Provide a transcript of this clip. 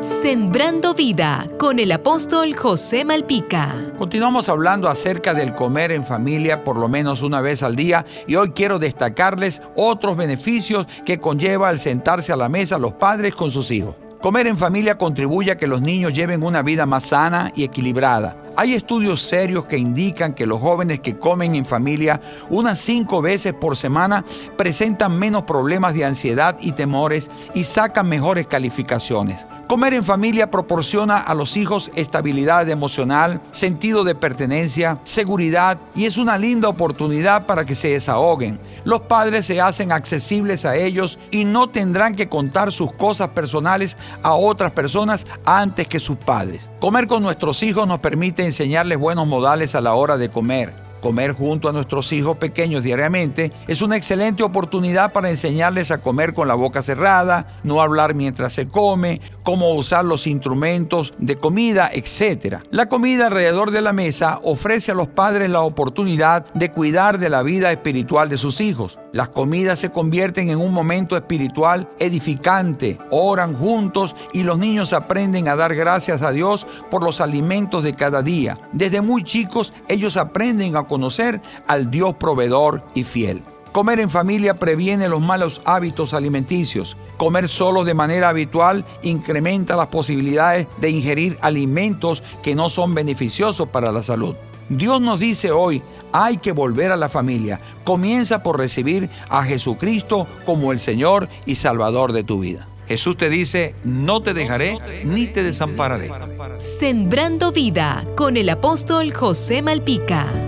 Sembrando vida con el apóstol José Malpica. Continuamos hablando acerca del comer en familia por lo menos una vez al día y hoy quiero destacarles otros beneficios que conlleva el sentarse a la mesa los padres con sus hijos. Comer en familia contribuye a que los niños lleven una vida más sana y equilibrada. Hay estudios serios que indican que los jóvenes que comen en familia unas cinco veces por semana presentan menos problemas de ansiedad y temores y sacan mejores calificaciones. Comer en familia proporciona a los hijos estabilidad emocional, sentido de pertenencia, seguridad y es una linda oportunidad para que se desahoguen. Los padres se hacen accesibles a ellos y no tendrán que contar sus cosas personales a otras personas antes que sus padres. Comer con nuestros hijos nos permite enseñarles buenos modales a la hora de comer Comer junto a nuestros hijos pequeños diariamente es una excelente oportunidad para enseñarles a comer con la boca cerrada, no hablar mientras se come, cómo usar los instrumentos de comida, etc. La comida alrededor de la mesa ofrece a los padres la oportunidad de cuidar de la vida espiritual de sus hijos. Las comidas se convierten en un momento espiritual edificante, oran juntos y los niños aprenden a dar gracias a Dios por los alimentos de cada día. Desde muy chicos ellos aprenden a conocer al Dios proveedor y fiel. Comer en familia previene los malos hábitos alimenticios. Comer solo de manera habitual incrementa las posibilidades de ingerir alimentos que no son beneficiosos para la salud. Dios nos dice hoy, hay que volver a la familia. Comienza por recibir a Jesucristo como el Señor y Salvador de tu vida. Jesús te dice, no te dejaré ni te desampararé. Sembrando vida con el apóstol José Malpica.